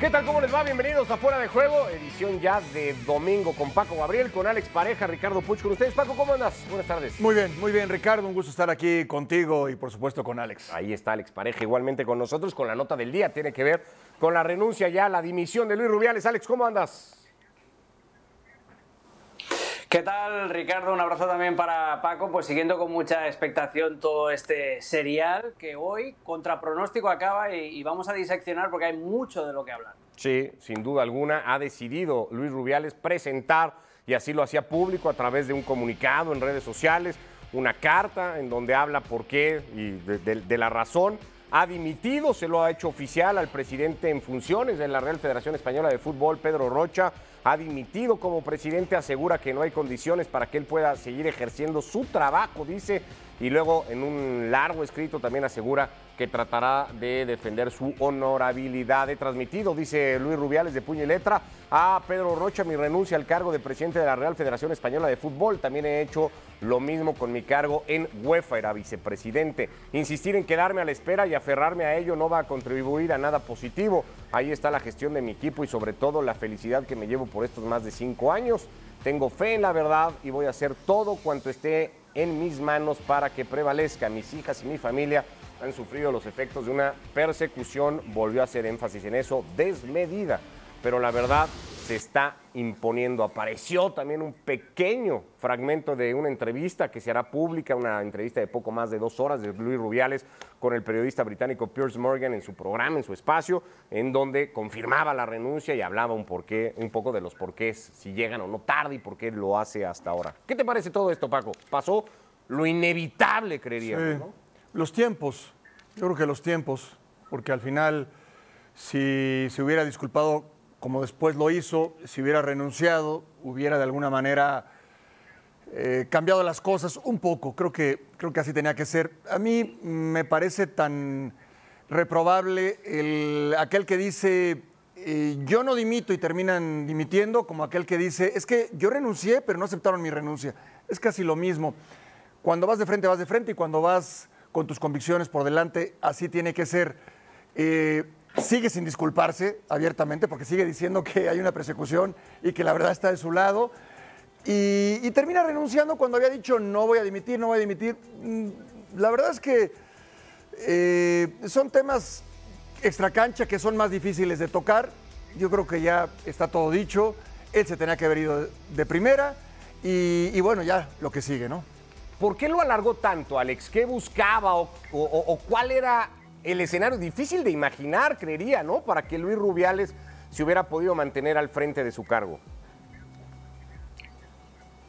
¿Qué tal? ¿Cómo les va? Bienvenidos a Fuera de Juego, edición ya de domingo con Paco Gabriel, con Alex Pareja, Ricardo Puch con ustedes. Paco, ¿cómo andas? Buenas tardes. Muy bien, muy bien, Ricardo. Un gusto estar aquí contigo y por supuesto con Alex. Ahí está Alex Pareja, igualmente con nosotros, con la nota del día. Tiene que ver con la renuncia ya, la dimisión de Luis Rubiales. Alex, ¿cómo andas? ¿Qué tal, Ricardo? Un abrazo también para Paco, pues siguiendo con mucha expectación todo este serial que hoy, contra pronóstico, acaba y, vamos a diseccionar porque hay mucho de lo que hablar. Sí, sin duda alguna, ha decidido Luis Rubiales presentar, y así lo hacía público a través de un comunicado en redes sociales, una carta en donde habla por qué y de, de, de la razón. Ha dimitido, se lo ha hecho oficial al presidente en funciones de la Real Federación Española de Fútbol, Pedro Rocha, ha dimitido como presidente, asegura que no hay condiciones para que él pueda seguir ejerciendo su trabajo, dice, y luego en un largo escrito también asegura que tratará de defender su honorabilidad. He transmitido, dice Luis Rubiales de puño y letra, a Pedro Rocha mi renuncia al cargo de presidente de la Real Federación Española de Fútbol. También he hecho lo mismo con mi cargo en UEFA, era vicepresidente. Insistir en quedarme a la espera y aferrarme a ello no va a contribuir a nada positivo. Ahí está la gestión de mi equipo y sobre todo la felicidad que me llevo por estos más de cinco años. Tengo fe en la verdad y voy a hacer todo cuanto esté en mis manos para que prevalezca. Mis hijas y mi familia han sufrido los efectos de una persecución, volvió a hacer énfasis en eso, desmedida. Pero la verdad se está imponiendo. Apareció también un pequeño fragmento de una entrevista que se hará pública, una entrevista de poco más de dos horas de Luis Rubiales con el periodista británico Piers Morgan en su programa, en su espacio, en donde confirmaba la renuncia y hablaba un, porqué, un poco de los porqués, si llegan o no tarde y por qué lo hace hasta ahora. ¿Qué te parece todo esto, Paco? Pasó lo inevitable, creeríamos, Sí. ¿no? Los tiempos, yo creo que los tiempos, porque al final, si se hubiera disculpado como después lo hizo, si hubiera renunciado, hubiera de alguna manera eh, cambiado las cosas un poco. Creo que, creo que así tenía que ser. A mí me parece tan reprobable el, aquel que dice eh, yo no dimito y terminan dimitiendo, como aquel que dice es que yo renuncié, pero no aceptaron mi renuncia. Es casi lo mismo. Cuando vas de frente, vas de frente y cuando vas con tus convicciones por delante, así tiene que ser. Eh, sigue sin disculparse abiertamente porque sigue diciendo que hay una persecución y que la verdad está de su lado. Y, termina renunciando cuando había dicho no voy a dimitir, no voy a dimitir. Mm, La verdad es que eh, son temas extracancha que son más difíciles de tocar. Yo creo que ya está todo dicho. Él se tenía que haber ido de, primera y, bueno, ya lo que sigue, ¿no? ¿Por qué lo alargó tanto, Alex? ¿Qué buscaba o cuál era el escenario? Difícil de imaginar, creería, ¿no? Para que Luis Rubiales se hubiera podido mantener al frente de su cargo.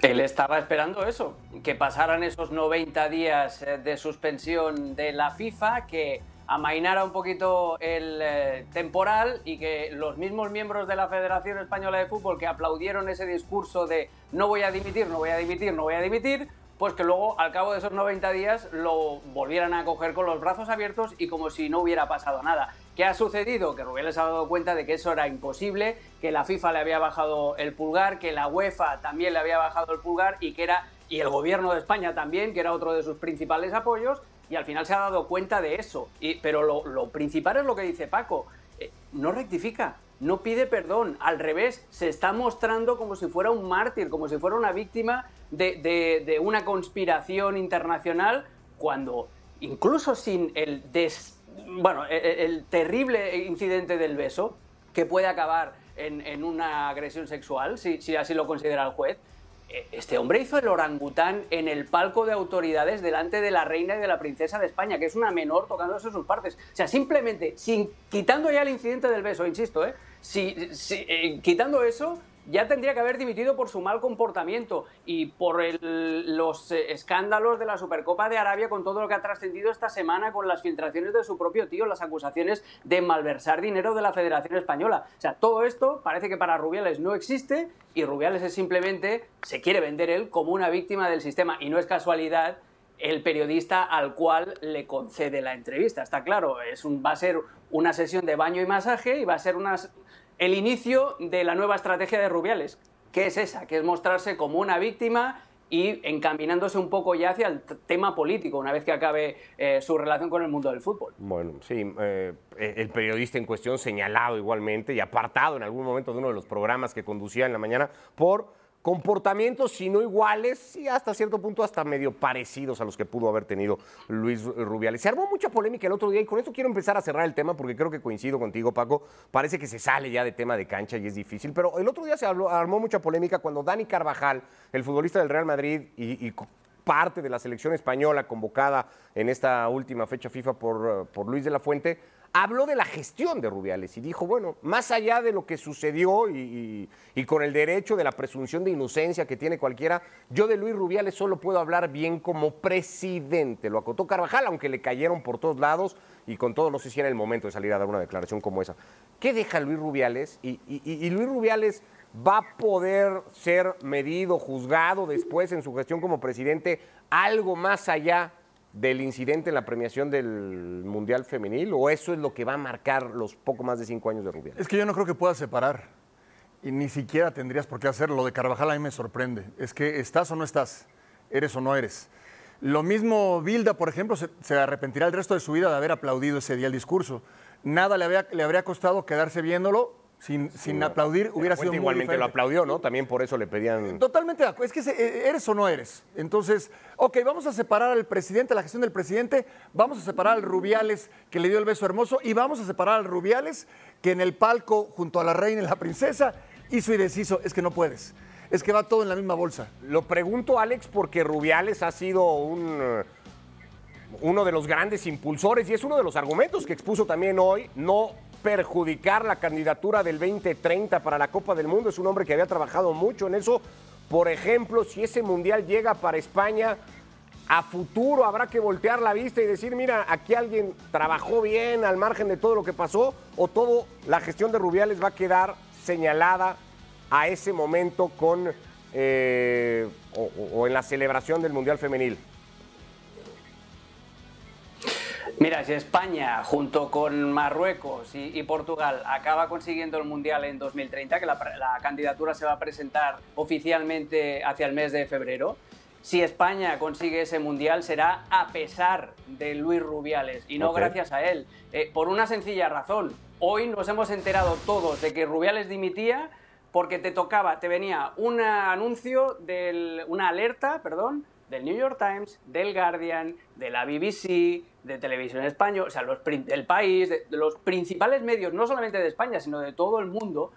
Él estaba esperando eso, que pasaran esos 90 días eh, de suspensión de la FIFA, que amainara un poquito el eh, temporal y que los mismos miembros de la Federación Española de Fútbol que aplaudieron ese discurso de no voy a dimitir, no voy a dimitir, no voy a dimitir, pues que luego al cabo de esos 90 días lo volvieran a coger con los brazos abiertos y como si no hubiera pasado nada. ¿Qué ha sucedido? Que Rubiales ha dado cuenta de que eso era imposible, que la FIFA le había bajado el pulgar, que la UEFA también le había bajado el pulgar y que era y el gobierno de España también, que era otro de sus principales apoyos, y al final se ha dado cuenta de eso. Pero lo, lo principal es lo que dice Paco, eh, no rectifica, no pide perdón, al revés, se está mostrando como si fuera un mártir, como si fuera una víctima de, una conspiración internacional, cuando incluso sin el, des- bueno, el, el terrible incidente del beso, que puede acabar en, una agresión sexual, si, así lo considera el juez, eh, este hombre hizo el orangután en el palco de autoridades delante de la reina y de la princesa de España, que es una menor tocándose sus partes. O sea, simplemente, sin, quitando ya el incidente del beso, insisto, ¿eh? Si, si, eh, quitando eso, ya tendría que haber dimitido por su mal comportamiento y por los eh, escándalos de la Supercopa de Arabia con todo lo que ha trascendido esta semana con las filtraciones de su propio tío, las acusaciones de malversar dinero de la Federación Española. O sea, todo esto parece que para Rubiales no existe y Rubiales es simplemente, se quiere vender él como una víctima del sistema y no es casualidad el periodista al cual le concede la entrevista. Está claro, es va a ser una sesión de baño y masaje y va a ser unas, el inicio de la nueva estrategia de Rubiales. ¿Qué es esa? Que es mostrarse como una víctima y encaminándose un poco ya hacia el tema político una vez que acabe eh, su relación con el mundo del fútbol. Bueno, sí, eh, el periodista en cuestión señalado igualmente y apartado en algún momento de uno de los programas que conducía en la mañana por comportamientos, si no iguales, y hasta cierto punto hasta medio parecidos a los que pudo haber tenido Luis Rubiales. Se armó mucha polémica el otro día y con esto quiero empezar a cerrar el tema porque creo que coincido contigo, Paco. Parece que se sale ya de tema de cancha y es difícil, pero el otro día se armó mucha polémica cuando Dani Carvajal, el futbolista del Real Madrid y, parte de la selección española convocada en esta última fecha FIFA por, por Luis de la Fuente, habló de la gestión de Rubiales y dijo, bueno, más allá de lo que sucedió y, con el derecho de la presunción de inocencia que tiene cualquiera, yo de Luis Rubiales solo puedo hablar bien como presidente. Lo acotó Carvajal, aunque le cayeron por todos lados y con todo no sé si era el momento de salir a dar una declaración como esa. ¿Qué deja Luis Rubiales? Y, y Luis Rubiales va a poder ser medido, juzgado después en su gestión como presidente algo más allá del incidente en la premiación del Mundial Femenil o eso es lo que va a marcar los poco más de cinco años de Rubiales? Es que yo no creo que pueda separar y ni siquiera tendrías por qué hacerlo. Lo de Carvajal a mí me sorprende. Es que estás o no estás, eres o no eres. Lo mismo Bilda, por ejemplo, se, arrepentirá el resto de su vida de haber aplaudido ese día el discurso. Nada le, le habría costado quedarse viéndolo sin, aplaudir hubiera sido muy igualmente lo aplaudió, ¿no? También por eso le pedían. Totalmente Es que eh, eres o no eres. Entonces, ok, vamos a separar al presidente, la gestión del presidente, vamos a separar al Rubiales que le dio el beso hermoso y vamos a separar al Rubiales que en el palco junto a la reina y la princesa hizo y deshizo. Es que no puedes. Es que va todo en la misma bolsa. Lo pregunto, Alex, porque Rubiales ha sido un uno de los grandes impulsores y es uno de los argumentos que expuso también hoy. No perjudicar la candidatura del 2030 para la Copa del Mundo. Es un hombre que había trabajado mucho en eso. Por ejemplo, si ese mundial llega para España, a futuro habrá que voltear la vista y decir, mira, aquí alguien trabajó bien al margen de todo lo que pasó, o todo la gestión de Rubiales va a quedar señalada a ese momento con eh, o en la celebración del Mundial Femenil. Mira, si España, junto con Marruecos y, Portugal, acaba consiguiendo el Mundial en 2030, que la, candidatura se va a presentar oficialmente hacia el mes de febrero, si España consigue ese Mundial será a pesar de Luis Rubiales y no gracias a él. Eh, por una sencilla razón. Hoy nos hemos enterado todos de que Rubiales dimitía porque te tocaba, te venía un anuncio, del, una alerta, perdón, del New York Times, del Guardian, de la BBC, de Televisión Española, o sea, los, el país, de, los principales medios, no solamente de España, sino de todo el mundo,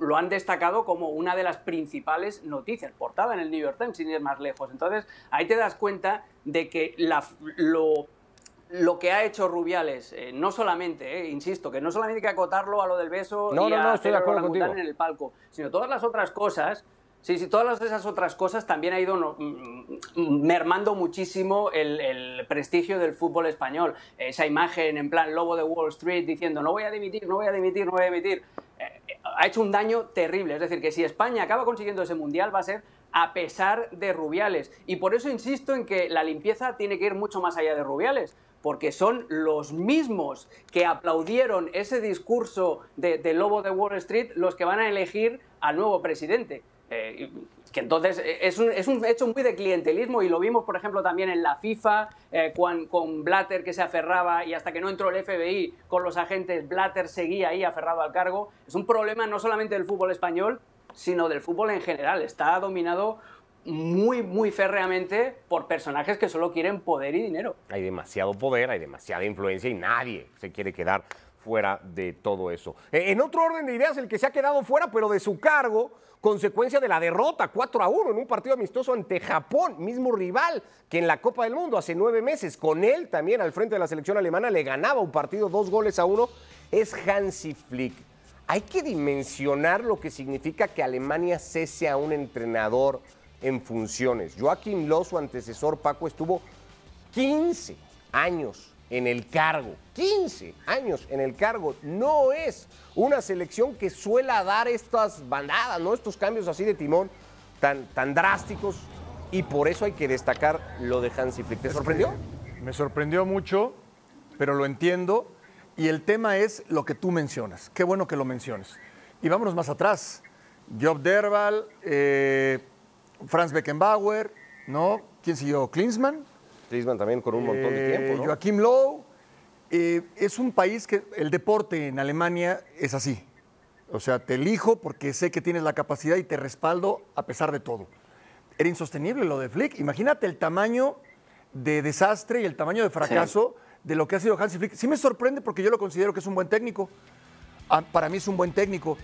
lo han destacado como una de las principales noticias, portada en el New York Times, sin ir más lejos. Entonces, ahí te das cuenta de que lo, lo que ha hecho Rubiales, eh, no solamente, eh, insisto, que no solamente hay que acotarlo a lo del beso y a estoy en el palco, sino todas las otras cosas Sí, sí, todas esas otras cosas también ha ido mm, mm, mermando muchísimo el, prestigio del fútbol español. Esa imagen en plan lobo de Wall Street diciendo no voy a dimitir, no voy a dimitir, no voy a dimitir, eh, ha hecho un daño terrible. Es decir, que si España acaba consiguiendo ese mundial va a ser a pesar de Rubiales. Y por eso insisto en que la limpieza tiene que ir mucho más allá de Rubiales porque son los mismos que aplaudieron ese discurso de, Lobo de Wall Street los que van a elegir al nuevo presidente. Eh, que entonces eh, es un, es un, hecho muy de clientelismo y lo vimos, por ejemplo, también en la FIFA, eh, con, Blatter que se aferraba y hasta que no entró el FBI con los agentes, Blatter seguía ahí aferrado al cargo. Es un problema no solamente del fútbol español, sino del fútbol en general. Está dominado muy, muy férreamente por personajes que solo quieren poder y dinero. Hay demasiado poder, hay demasiada influencia y nadie se quiere quedar fuera de todo eso. En otro orden de ideas, el que se ha quedado fuera, pero de su cargo, consecuencia de la derrota 4 a 1 en un partido amistoso ante Japón, mismo rival que en la Copa del Mundo hace nueve meses. Con él también al frente de la selección alemana le ganaba un partido dos goles a uno. Es Hansi Flick. hay que dimensionar lo que significa que Alemania cese a un entrenador en funciones. Joaquín Lowe, su antecesor Paco, estuvo 15 años en el cargo. 15 años en el cargo. No es una selección que suela dar estas bandadas, ¿no? Estos cambios así de timón tan, tan drásticos. Y por eso hay que destacar lo de Hansi Flick. ¿Te sorprendió? Me sorprendió mucho, pero lo entiendo. Y el tema es lo que tú mencionas. Qué bueno que lo menciones. Y vámonos más atrás. Job Derval, eh, Franz Beckenbauer, ¿no? ¿Quién siguió? Klinsmann. Klinsmann también con un montón de tiempo, Eh, ¿no? Joachim Low. eh, es un país que el deporte en Alemania es así. O sea, te elijo porque sé que tienes la capacidad y te respaldo a pesar de todo. Era insostenible lo de Flick. Imagínate el tamaño de desastre y el tamaño de fracaso de lo que ha sido Hansi Flick. Sí me sorprende porque yo lo considero que es un buen técnico. Ah, Para mí es un buen técnico.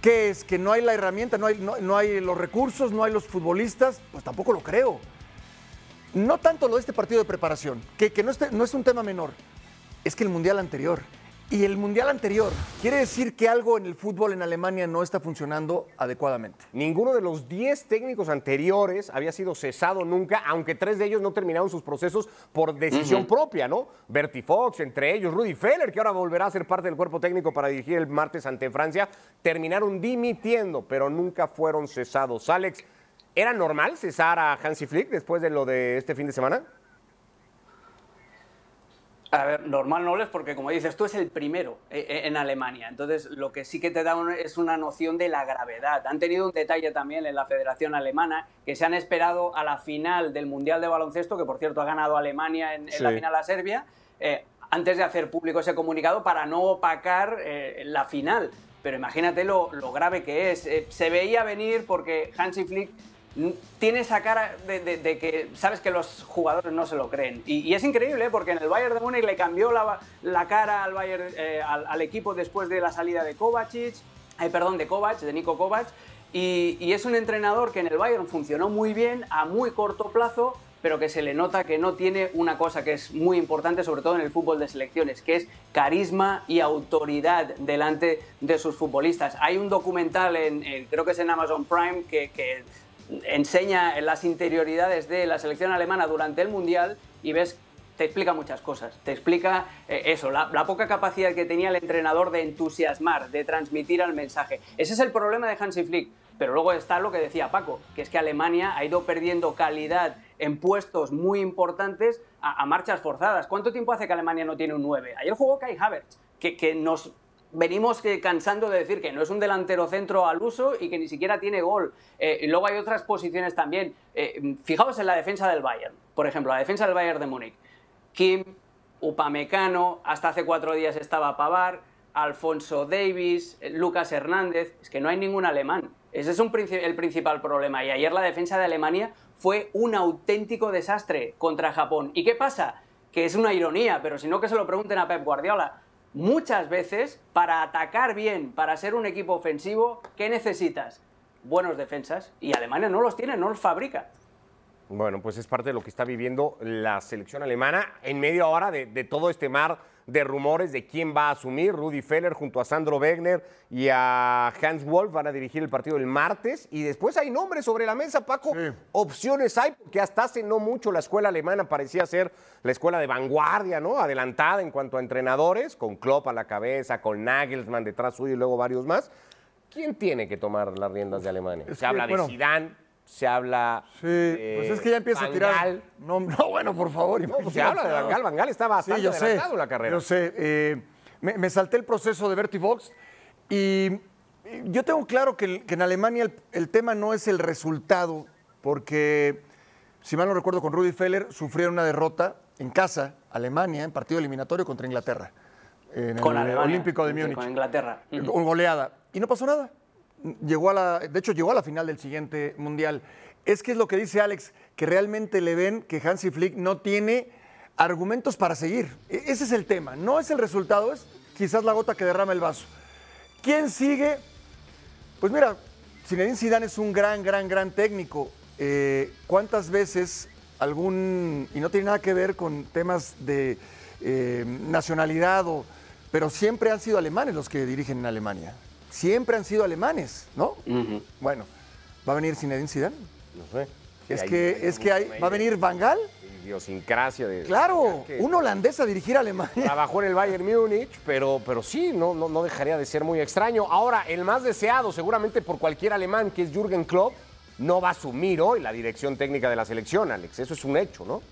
¿Qué es? ¿Que no hay la herramienta, no hay, no- no hay los recursos, no hay los futbolistas? Pues tampoco lo creo. No tanto lo de este partido de preparación, que, que no, es, no es un tema menor, es que el Mundial anterior. Y el Mundial anterior quiere decir que algo en el fútbol en Alemania no está funcionando adecuadamente. Ninguno de los 10 técnicos anteriores había sido cesado nunca, aunque tres de ellos no terminaron sus procesos por decisión propia, ¿no? Bertie Fox, entre ellos Rudy Feller, que ahora volverá a ser parte del cuerpo técnico para dirigir el martes ante Francia, terminaron dimitiendo, pero nunca fueron cesados. Alex, ¿era normal cesar a Hansi Flick después de lo de este fin de semana? A ver, normal no es porque, como dices, tú es el primero eh, eh, en Alemania. Entonces, lo que sí que te da es una noción de la gravedad. Han tenido un detalle también en la Federación Alemana, que se han esperado a la final del Mundial de Baloncesto, que por cierto ha ganado Alemania en, la final a Serbia, eh, antes de hacer público ese comunicado para no opacar eh, la final. Pero imagínate lo, lo grave que es. Eh, se veía venir porque Hansi Flick tiene esa cara de, que sabes que los jugadores no se lo creen. Y, es increíble ¿eh? porque en el Bayern de Múnich le cambió la, cara al, Bayern, eh, al, equipo después de la salida de Kovacic, eh, perdón, de Kovac, de Nico Kovac. Y, es un entrenador que en el Bayern funcionó muy bien a muy corto plazo, pero que se le nota que no tiene una cosa que es muy importante, sobre todo en el fútbol de selecciones, que es carisma y autoridad delante de sus futbolistas. Hay un documental, en, creo que es en Amazon Prime, que enseña las interioridades de la selección alemana durante el Mundial y ves te explica muchas cosas. Te explica eh, eso, la, poca capacidad que tenía el entrenador de entusiasmar, de transmitir el mensaje. Ese es el problema de Hansi Flick. Pero luego está lo que decía Paco, que es que Alemania ha ido perdiendo calidad en puestos muy importantes a, a marchas forzadas. ¿Cuánto tiempo hace que Alemania no tiene un 9? Ayer jugó Kai Havertz, que, que nos venimos cansando de decir que no es un delantero centro al uso y que ni siquiera tiene gol. Eh, luego hay otras posiciones también. Eh, fijaos en la defensa del Bayern, por ejemplo, la defensa del Bayern de Múnich. Kim, Upamecano, hasta hace cuatro días estaba Pavar, Alfonso Davis, eh, Lucas Hernández, es que no hay ningún alemán. Ese es el principal problema. Y ayer la defensa de Alemania fue un auténtico desastre contra Japón. ¿Y qué pasa? Que es una ironía, pero si no que se lo pregunten a Pep Guardiola. Muchas veces, para atacar bien, para ser un equipo ofensivo, ¿qué necesitas? Buenos defensas. Y Alemania no los tiene, no los fabrica. Bueno, pues es parte de lo que está viviendo la selección alemana en medio ahora de, de todo este mar de rumores de quién va a asumir. Rudy Feller junto a Sandro Wegner y a Hans Wolf van a dirigir el partido el martes. Y después hay nombres sobre la mesa, Paco. Sí. Opciones hay, porque hasta hace no mucho la escuela alemana parecía ser la escuela de vanguardia, ¿no? Adelantada en cuanto a entrenadores, con Klopp a la cabeza, con Nagelsmann detrás suyo y luego varios más. ¿Quién tiene que tomar las riendas de Alemania? Es Se que, habla de bueno, Zidane, se habla Sí, de pues es que ya empieza a tirar. No, no, bueno, por favor. No, pues se habla de. Van Gaal está bastante Sí, yo sé. adelantado la carrera. Yo sé. eh, me, me salté el proceso de Bertie Vox y yo tengo claro que, en Alemania el, el tema no es el resultado, porque, si mal no recuerdo, con Rudy Feller sufrieron una derrota en casa, Alemania, en partido eliminatorio contra Inglaterra, en Con el Alemania, Olímpico de con Múnich. Inglaterra. Con goleada. Y no pasó nada. Llegó a la, de hecho, llegó a la final del siguiente mundial. Es que es lo que dice Alex, que realmente le ven que Hansi Flick no tiene argumentos para seguir. E- Ese es el tema. No es el resultado, es quizás la gota que derrama el vaso. ¿Quién sigue? Pues mira, Zinedine Zidane es un gran, gran, gran técnico. Eh, ¿Cuántas veces algún, y no tiene nada que ver con temas de eh, nacionalidad, o, pero siempre han sido alemanes los que dirigen en Alemania? Siempre han sido alemanes, ¿no? Bueno, ¿va a venir Zinedine Zidane? No sé. Es Hay- que, hay es que hay, ¿va a venir Van Gaal? Idiosincrasia de. Claro, que un holandés a dirigir a Alemania. Trabajó en el Bayern Múnich, pero, pero sí, no, no, no dejaría de ser muy extraño. Ahora, el más deseado, seguramente por cualquier alemán, que es Jürgen Klopp, no va a asumir hoy la dirección técnica de la selección, Alex. Eso es un hecho, ¿no?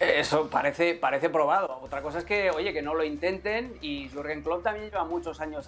Eso parece, parece probado. Otra cosa es que, oye, que no lo intenten y Jürgen Klopp también lleva muchos años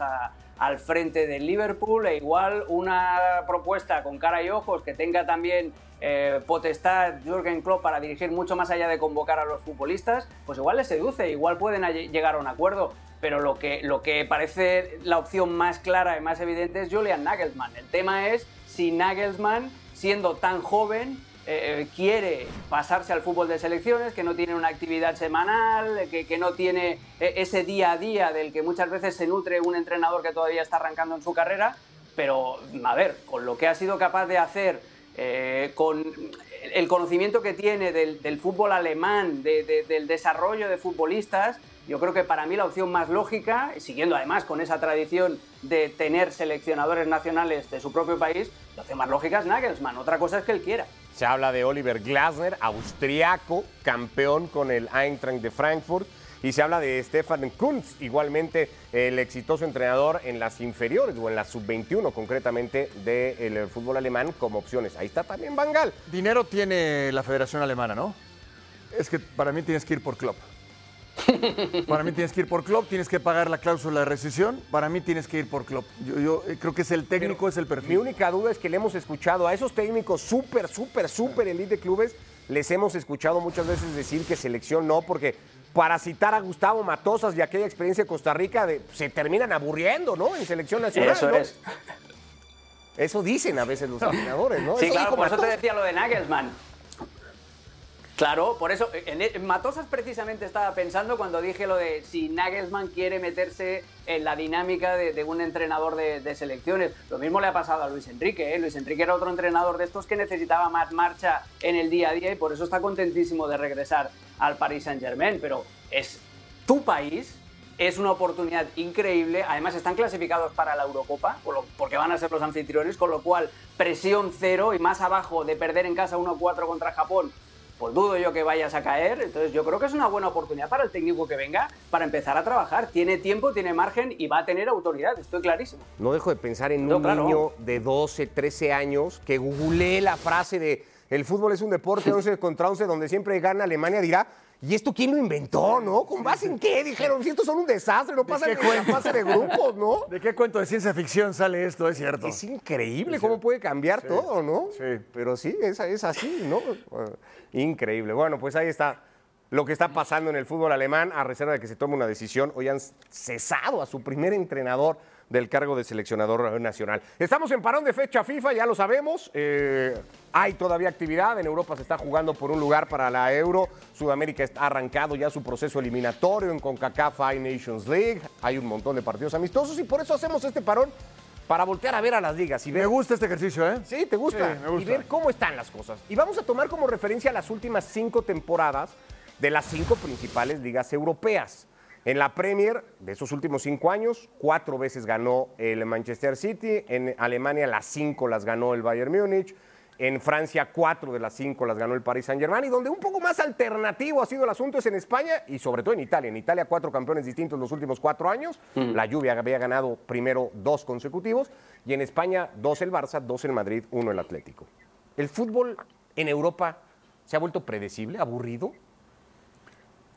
al frente del Liverpool e igual una propuesta con cara y ojos que tenga también eh, potestad Jürgen Klopp para dirigir mucho más allá de convocar a los futbolistas, pues igual les seduce, igual pueden llegar a un acuerdo. Pero lo que, lo que parece la opción más clara y más evidente es Julian Nagelsmann. El tema es si Nagelsmann, siendo tan joven, eh, quiere pasarse al fútbol de selecciones, que no tiene una actividad semanal, que, que no tiene eh, ese día a día del que muchas veces se nutre un entrenador que todavía está arrancando en su carrera, pero a ver, con lo que ha sido capaz de hacer, eh, con el conocimiento que tiene del, del fútbol alemán, de- de- del desarrollo de futbolistas, yo creo que para mí la opción más lógica, siguiendo además con esa tradición de tener seleccionadores nacionales de su propio país, la opción más lógica es Nagelsmann. Otra cosa es que él quiera. Se habla de Oliver Glasner, austriaco, campeón con el Eintracht de Frankfurt. Y se habla de Stefan Kunz, igualmente el exitoso entrenador en las inferiores o en la sub-21 concretamente del fútbol alemán como opciones. Ahí está también Van Gaal. Dinero tiene la Federación Alemana, ¿no? Es que para mí tienes que ir por Klopp. Para mí tienes que ir por Klopp, tienes que pagar la cláusula de rescisión. Para mí tienes que ir por Klopp. Yo, yo, eh, creo que es el técnico, es el perfil. Mi única duda es que le hemos escuchado a esos técnicos súper, súper, súper elite de clubes, les hemos escuchado muchas veces decir que selección no, porque para citar a Gustavo Matosas y aquella experiencia de Costa Rica, de- se terminan aburriendo, ¿no? En selección nacional. Eso ¿no? es. Eso dicen a veces los entrenadores, ¿no? Sí, Eso claro, por eso te decía lo de Nagelsmann. Claro, por eso, en, en Matosas precisamente estaba pensando cuando dije lo de si Nagelsmann quiere meterse en la dinámica de, un entrenador de, selecciones. Lo mismo le ha pasado a Luis Enrique, ¿eh? Luis Enrique era otro entrenador de estos que necesitaba más marcha en el día a día y por eso está contentísimo de regresar al Paris Saint Germain, pero es tu país, es una oportunidad increíble. Además, están clasificados para la Eurocopa, porque van a ser los anfitriones, con lo cual presión cero y más abajo de perder en casa 1-4 contra Japón. Pues dudo yo que vayas a caer. Entonces, yo creo que es una buena oportunidad para el técnico que venga para empezar a trabajar. Tiene tiempo, tiene margen y va a tener autoridad. Estoy clarísimo. No dejo de pensar en No, un claro. niño de 12, 13 años que googlee la frase de el fútbol es un deporte 11 contra 11 donde siempre gana Alemania, dirá, ¿y esto quién lo inventó, no? ¿Con base en qué? Dijeron, si estos son un desastre, no pasa en fase de grupos, ¿no? ¿De qué cuento de ciencia ficción sale esto? Es cierto. Es increíble cómo puede cambiar todo, ¿no? sí. Pero sí, es, es así, ¿no? Increíble. Bueno, pues ahí está lo que está pasando en el fútbol alemán, a reserva de que se tome una decisión. Hoy han cesado a su primer entrenador del cargo de seleccionador nacional. Estamos en parón de fecha FIFA, ya lo sabemos. Eh, hay todavía actividad. En Europa se está jugando por un lugar para la Euro. Sudamérica está arrancado ya su proceso eliminatorio en CONCACAF Five Nations League. Hay un montón de partidos amistosos y por eso hacemos este parón para voltear a ver a las ligas y ver Me gusta este ejercicio, ¿eh? Sí, ¿te gusta? Sí, me gusta. Y ver cómo están las cosas. Y vamos a tomar como referencia las últimas cinco temporadas de las cinco principales ligas europeas. En la Premier, de esos últimos cinco años, cuatro veces ganó el Manchester City. En Alemania, las cinco las ganó el Bayern Múnich. En Francia, cuatro de las cinco las ganó el Paris Saint-Germain. Y donde un poco más alternativo ha sido el asunto es en España y sobre todo en Italia. En Italia, cuatro campeones distintos los últimos cuatro años. La Lluvia había ganado primero dos consecutivos. Y en España, dos el Barça, dos el Madrid, uno el Atlético. ¿El fútbol en Europa se ha vuelto predecible, aburrido?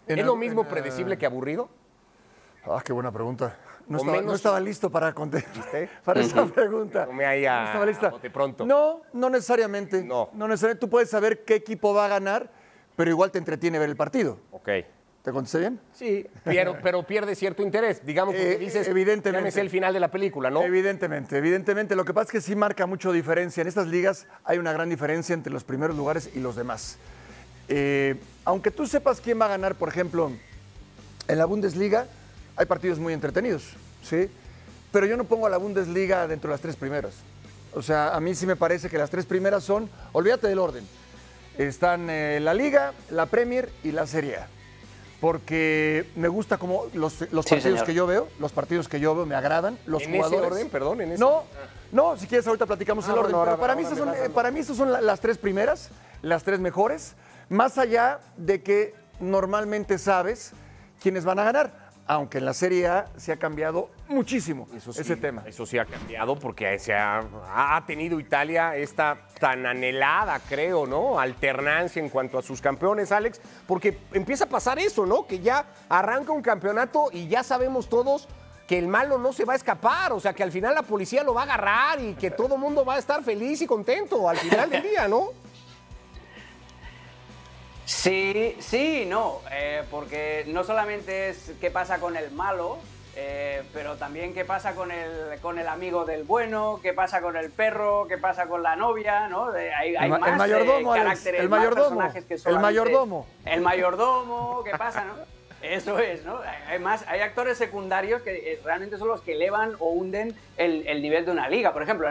En ¿Es el- lo mismo en, eh, predecible que aburrido? Ah, qué buena pregunta. No estaba, menos- no estaba listo para contestar para esa pregunta. A- no estaba lista. pronto. No, no necesariamente. No. No necesariamente. Tú puedes saber qué equipo va a ganar, pero igual te entretiene ver el partido. Ok. ¿Te contesté bien? Sí, pero, pero pierde cierto interés. Digamos, porque Eh, dices, evidentemente. llámese el final de la película, ¿no? Evidentemente, evidentemente. Lo que pasa es que sí marca mucho diferencia. En estas ligas hay una gran diferencia entre los primeros lugares y los demás. Eh, aunque tú sepas quién va a ganar, por ejemplo, en la Bundesliga, hay partidos muy entretenidos, ¿sí? Pero yo no pongo a la Bundesliga dentro de las tres primeras. O sea, a mí sí me parece que las tres primeras son, olvídate del orden, están eh, la Liga, la Premier y la Serie A. porque me gusta como los, los Sí, partidos señor. que yo veo, los partidos que yo veo me agradan, los ¿En ese jugadores. orden? Perdón, ¿en ese? No, no, si quieres ahorita platicamos Ah, el orden, pero ahora- para, mí ahora estas me son, eh, para mí estas son la- las tres primeras, las tres mejores, más allá de que normalmente sabes quiénes van a ganar, aunque en la Serie A se ha cambiado muchísimo Eso sí, ese tema. Eso sí ha cambiado porque se ha, ha tenido Italia esta tan anhelada, creo, ¿no? Alternancia en cuanto a sus campeones, Alex, porque empieza a pasar eso, ¿no? Que ya arranca un campeonato y ya sabemos todos que el malo no se va a escapar, o sea, que al final la policía lo va a agarrar y que todo el mundo va a estar feliz y contento al final del día, ¿no? Sí, sí, no, eh, porque no solamente es qué pasa con el malo, eh, pero también qué pasa con el, con el amigo del bueno, qué pasa con el perro, qué pasa con la novia, ¿no? De- hay, hay ma- el más mayordomo, eh, Alex, el más mayordomo, personajes que el mayordomo. El mayordomo, ¿qué pasa, no? Eso es, ¿no? Además, hay actores secundarios que eh, realmente son los que elevan o hunden el, el nivel de una liga. Por ejemplo,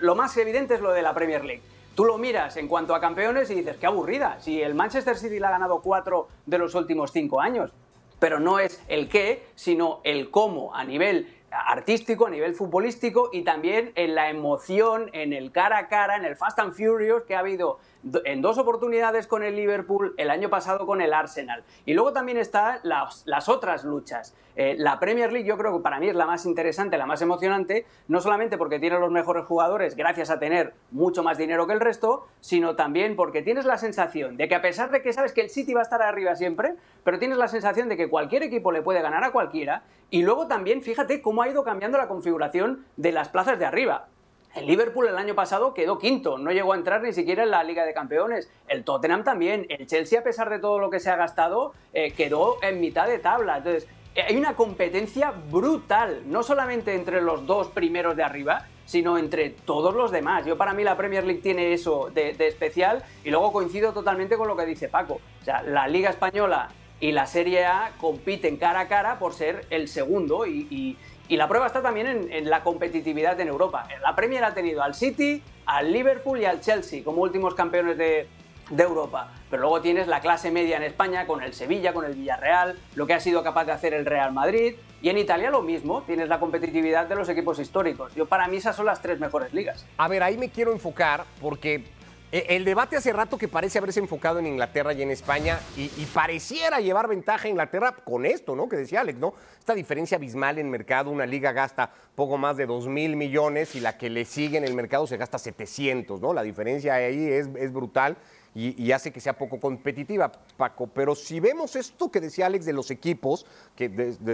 lo más evidente es lo de la Premier League. Tú lo miras en cuanto a campeones y dices, qué aburrida. Si el Manchester City le ha ganado cuatro de los últimos cinco años. Pero no es el qué, sino el cómo a nivel artístico, a nivel futbolístico y también en la emoción, en el cara a cara, en el Fast and Furious que ha habido do- en dos oportunidades con el Liverpool, el año pasado con el Arsenal. Y luego también están las, otras luchas. Eh, la Premier League yo creo que para mí es la más interesante, la más emocionante, no solamente porque tiene los mejores jugadores gracias a tener mucho más dinero que el resto, sino también porque tienes la sensación de que a pesar de que sabes que el City va a estar arriba siempre, pero tienes la sensación de que cualquier equipo le puede ganar a cualquiera. Y luego también fíjate cómo ido cambiando la configuración de las plazas de arriba. El Liverpool el año pasado quedó quinto, no llegó a entrar ni siquiera en la Liga de Campeones. El Tottenham también. El Chelsea, a pesar de todo lo que se ha gastado, eh, quedó en mitad de tabla. Entonces, eh, hay una competencia brutal, no solamente entre los dos primeros de arriba, sino entre todos los demás. Yo para mí la Premier League tiene eso de, especial y luego coincido totalmente con lo que dice Paco. O sea, la Liga Española y la Serie A compiten cara a cara por ser el segundo y- y la prueba está también en, la competitividad en Europa. La Premier ha tenido al City, al Liverpool y al Chelsea como últimos campeones de, de Europa. Pero luego tienes la clase media en España con el Sevilla, con el Villarreal, lo que ha sido capaz de hacer el Real Madrid. Y en Italia lo mismo, tienes la competitividad de los equipos históricos. Yo para mí esas son las tres mejores ligas. A ver, ahí me quiero enfocar porque el debate hace rato que parece haberse enfocado en Inglaterra y en España y, pareciera llevar ventaja a Inglaterra con esto, ¿no? Que decía Alex, ¿no? Esta diferencia abismal en mercado, una liga gasta poco más de 2 mil millones y la que le sigue en el mercado se gasta 700, ¿no? La diferencia ahí es, brutal y, hace que sea poco competitiva, Paco. Pero si vemos esto que decía Alex de los equipos, que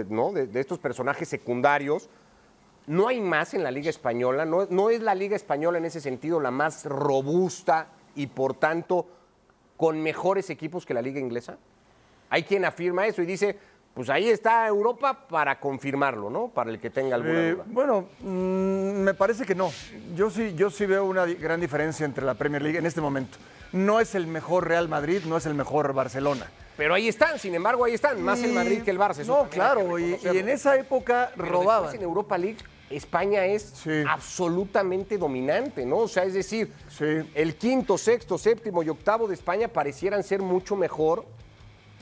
¿no? de estos personajes secundarios, no hay más en la Liga Española, no, no es la Liga Española en ese sentido la más robusta y por tanto con mejores equipos que la Liga Inglesa. Hay quien afirma eso y dice, pues ahí está Europa para confirmarlo, ¿no? Para el que tenga alguna Eh, duda. bueno, mm, me parece que no. Yo sí, yo sí veo una gran diferencia entre la Premier League en este momento. No es el mejor Real Madrid, no es el mejor Barcelona. Pero ahí están, sin embargo, ahí están, más el Madrid que el Barça. eso No, claro, y, y en esa época Pero robaban. en Europa League, España es Sí. absolutamente dominante, ¿no? O sea, es decir, Sí. el quinto, sexto, séptimo y octavo de España parecieran ser mucho mejor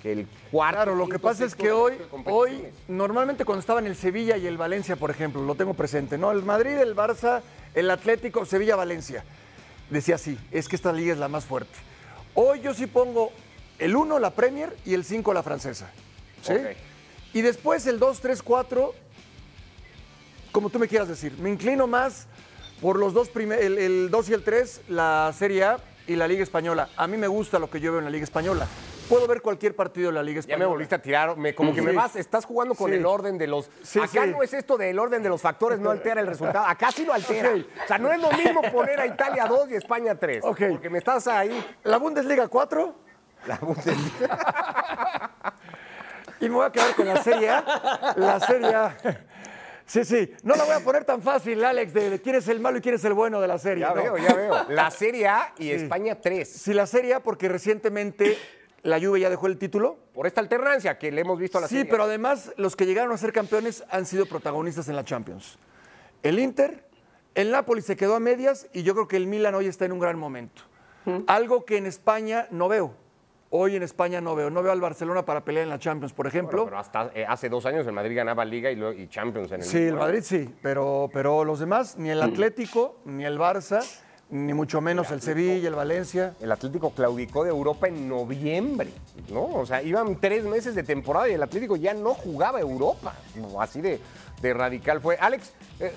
que el cuarto. Claro, lo que pasa es que hoy, hoy, normalmente cuando estaban el Sevilla y el Valencia, por ejemplo, lo tengo presente, ¿no? El Madrid, el Barça, el Atlético, Sevilla, Valencia. Decía así, es que esta liga es la más fuerte. Hoy yo sí pongo el 1 la Premier y el 5 la francesa. ¿sí? Y después el 2, 3, 4, como tú me quieras decir. Me inclino más por los dos primeros, el, el 2 y el 3, la Serie A y la Liga Española. A mí me gusta lo que yo veo en la Liga Española. Puedo ver cualquier partido de la Liga Ya Española. me volviste a tirar, me- como que me vas, estás jugando con Sí. el orden de los... Sí, Acá no es esto del orden de los factores, no altera el resultado. Acá sí lo altera. O sea, no es lo mismo poner a Italia 2 y España 3. Ok. Porque me estás ahí... La Bundesliga 4 La Bundesliga. y me voy a quedar con la Serie A. La Serie A. Sí, sí. No la voy a poner tan fácil, Alex, de, de quién es el malo y quién es el bueno de la serie. Ya ¿no? veo, ya veo. La Serie A y España 3. Sí, la Serie A porque recientemente la Juve ya dejó el título. Por esta alternancia que le hemos visto a la Sí, Serie A. pero además los que llegaron a ser campeones han sido protagonistas en la Champions. El Inter, el Napoli se quedó a medias y yo creo que el Milan hoy está en un gran momento. Algo que en España no veo. Hoy en España no veo, no veo al Barcelona para pelear en la Champions, por ejemplo. Bueno, pero hasta eh, hace dos años el Madrid ganaba Liga y, luego- y Champions en el Sí, el. Madrid sí, pero, pero los demás, ni Mm. el Atlético, ni el Barça, ni mucho menos el Sevilla, el Valencia. El Atlético claudicó de Europa en noviembre, ¿no? O sea, iban tres meses de temporada y el Atlético ya no jugaba Europa. Así de, de radical fue. Alex, eh,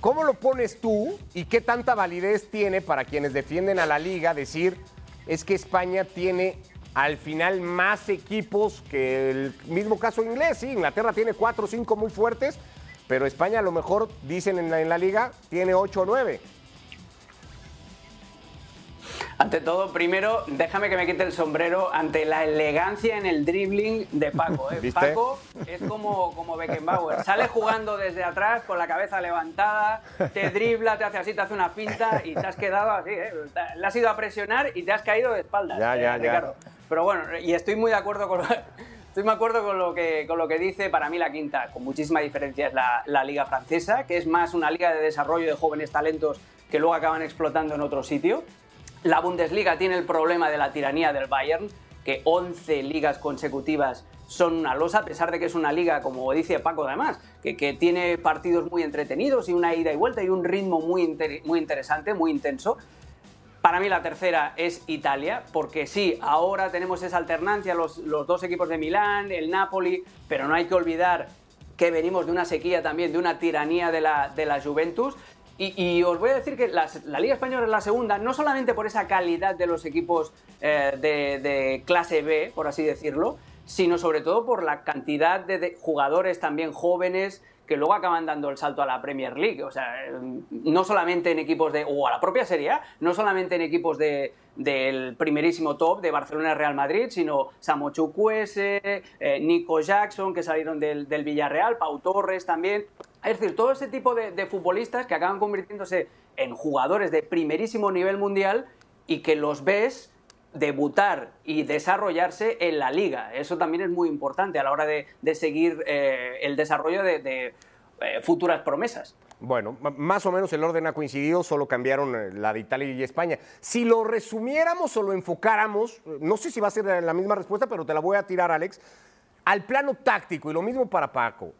¿cómo lo pones tú y qué tanta validez tiene para quienes defienden a la liga decir es que España tiene al final más equipos que el mismo caso inglés? Sí, Inglaterra tiene cuatro o cinco muy fuertes, pero España a lo mejor, dicen en la, en la liga, tiene ocho o nueve. Ante todo, primero, déjame que me quite el sombrero ante la elegancia en el dribbling de Paco. ¿eh? Paco es como, como Beckenbauer. Sale jugando desde atrás con la cabeza levantada, te dribla, te hace así, te hace una finta y te has quedado así. ¿eh? Le has ido a presionar y te has caído de espaldas, Ya, eh, ya, ya. Pero bueno, y estoy muy de acuerdo con, estoy de acuerdo con, lo que, con lo que dice. Para mí la quinta, con muchísima diferencia, es la, liga francesa, que es más una liga de desarrollo de jóvenes talentos que luego acaban explotando en otro sitio. La Bundesliga tiene el problema de la tiranía del Bayern, que 11 ligas consecutivas son una losa, a pesar de que es una liga, como dice Paco además, que, que tiene partidos muy entretenidos y una ida y vuelta y un ritmo muy, muy interesante, muy intenso. Para mí la tercera es Italia, porque sí, ahora tenemos esa alternancia, los, los dos equipos de Milán, el Napoli, pero no hay que olvidar que venimos de una sequía también, de una tiranía de la, de la Juventus. Y, os voy a decir que la, Liga Española es la segunda, no solamente por esa calidad de los equipos eh, de, clase B, por así decirlo, sino sobre todo por la cantidad de jugadores también jóvenes que luego acaban dando el salto a la Premier League. O sea, eh, no solamente en equipos de. o a la propia Serie A, no solamente en equipos de, del primerísimo top de Barcelona Real Madrid, sino Samu Chukwueze, eh, Nico Jackson, que salieron del, Villarreal, Pau Torres también. Es decir, todo ese tipo de futbolistas que acaban convirtiéndose en jugadores de primerísimo nivel mundial y que los ves debutar y desarrollarse en la liga. Eso también es muy importante a la hora de, de seguir eh, el desarrollo de, eh, futuras promesas. Bueno, más o menos el orden ha coincidido, solo cambiaron eh, la de Italia y España. Si lo resumiéramos o lo enfocáramos, no sé si va a ser la misma respuesta, pero te la voy a tirar, Alex, al plano táctico, y lo mismo para Paco.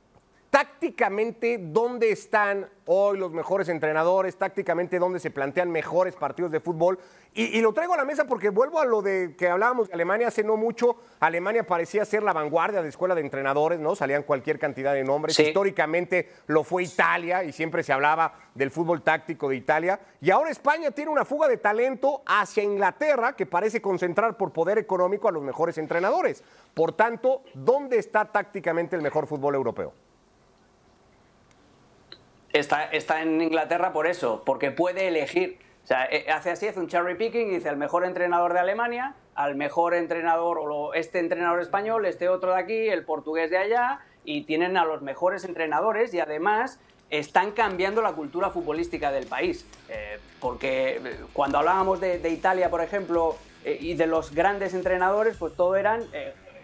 Tácticamente, ¿dónde están hoy los mejores entrenadores? Tácticamente, ¿dónde se plantean mejores partidos de fútbol? Y, y lo traigo a la mesa porque vuelvo a lo de que hablábamos de Alemania hace no mucho. Alemania parecía ser la vanguardia de escuela de entrenadores, ¿no? Salían cualquier cantidad de nombres. Sí. Históricamente lo fue Italia y siempre se hablaba del fútbol táctico de Italia. Y ahora España tiene una fuga de talento hacia Inglaterra que parece concentrar por poder económico a los mejores entrenadores. Por tanto, ¿dónde está tácticamente el mejor fútbol europeo? Está, en Inglaterra por eso, porque puede elegir. O sea, eh, hace así, hace un cherry picking y dice al mejor entrenador de Alemania, al mejor entrenador, o este entrenador español, este otro de aquí, el portugués de allá, y tienen a los mejores entrenadores y además están cambiando la cultura futbolística del país. Eh, porque eh, cuando hablábamos de, Italia, por ejemplo, y de los grandes entrenadores, pues todo eran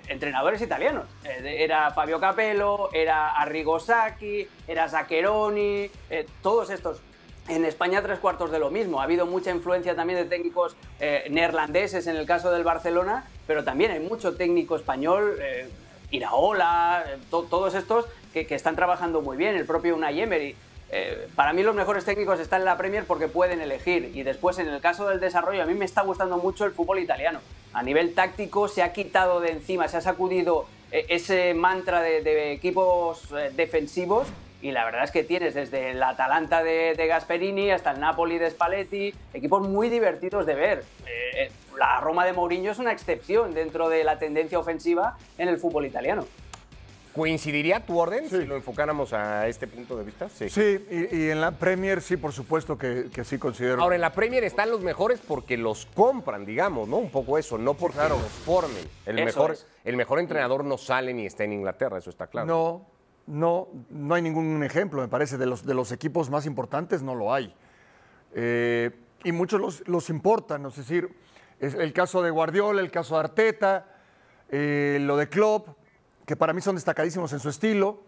entrenadores italianos. Eh, Era Fabio Capello, era Arrigo Sacchi, era Zaccheroni, eh, todos estos. En España tres cuartos de lo mismo. Ha habido mucha influencia también de técnicos eh, neerlandeses en el caso del Barcelona, pero también hay mucho técnico español, eh, Iraola, eh, to- todos estos que, que están trabajando muy bien, el propio Unai Emery. Eh, para mí los mejores técnicos están en la Premier porque pueden elegir y después en el caso del desarrollo a mí me está gustando mucho el fútbol italiano. A nivel táctico se ha quitado de encima, se ha sacudido eh, ese mantra de, equipos eh, defensivos y la verdad es que tienes desde el Atalanta de, Gasperini hasta el Napoli de Spalletti, equipos muy divertidos de ver. Eh, la Roma de Mourinho es una excepción dentro de la tendencia ofensiva en el fútbol italiano. ¿Coincidiría tu orden si lo enfocáramos a este punto de vista? Sí. Sí, y, y en la Premier sí, por supuesto que, que sí considero. Ahora, en la Premier están los mejores porque los compran, digamos, ¿no? Un poco eso, no porque los formen. El Eso mejor, es. el mejor entrenador no sale ni está en Inglaterra, eso está claro. No, no, no hay ningún ejemplo, me parece, de los, de los equipos más importantes no lo hay. Eh, y muchos los, los importan, es decir, es el caso de Guardiola, el caso de Arteta, eh, lo de Klopp, que para mí son destacadísimos en su estilo,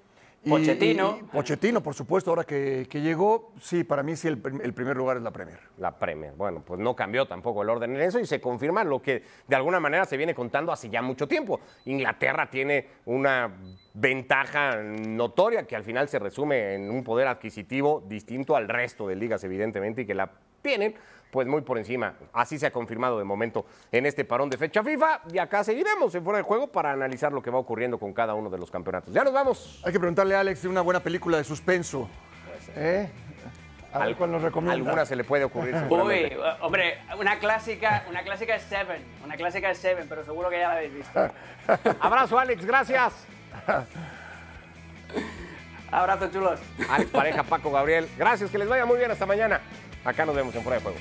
Pochettino. y- y Pochettino, por supuesto, ahora que, que llegó, sí, para mí sí el, el primer lugar es la Premier. La Premier. Bueno, pues no cambió tampoco el orden en eso y se confirma lo que de alguna manera se viene contando hace ya mucho tiempo. Inglaterra tiene una ventaja notoria que al final se resume en un poder adquisitivo distinto al resto de ligas, evidentemente, y que la tienen pues muy por encima. Así se ha confirmado de momento en este parón de fecha FIFA y acá seguiremos en fuera de juego para analizar lo que va ocurriendo con cada uno de los campeonatos. Ya nos vamos. Hay que preguntarle a Alex de una buena película de suspenso. ¿Eh? A ver Al- cuál nos recomienda. Alguna se le puede ocurrir. Uy, hombre, una clásica, una clásica es Seven, una clásica es Seven, pero seguro que ya la habéis visto. Abrazo, Alex, gracias. Abrazo, chulos. Alex Pareja, Paco Gabriel. Gracias, que les vaya muy bien hasta mañana. Acá nos vemos en Fuera de Juego.